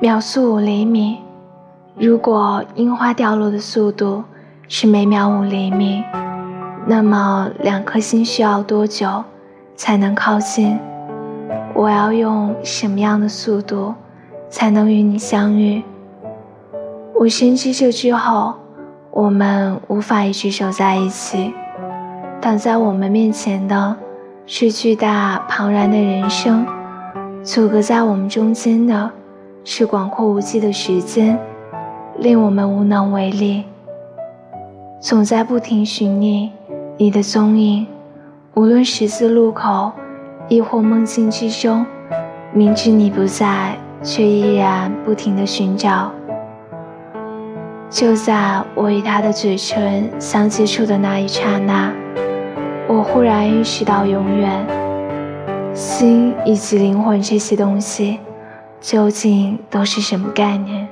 秒速五厘米。如果樱花掉落的速度是每秒五厘米，那么两颗星需要多久才能靠近？我要用什么样的速度才能与你相遇？我深知这之后，我们无法一直守在一起。挡在我们面前的是巨大庞然的人生，阻隔在我们中间的是广阔无际的时间，令我们无能为力。总在不停寻觅你的踪影，无论十字路口，亦或梦境之中，明知你不在，却依然不停的寻找。就在我与他的嘴唇相接触的那一刹那。我忽然意识到，永远、心以及灵魂这些东西，究竟都是什么概念？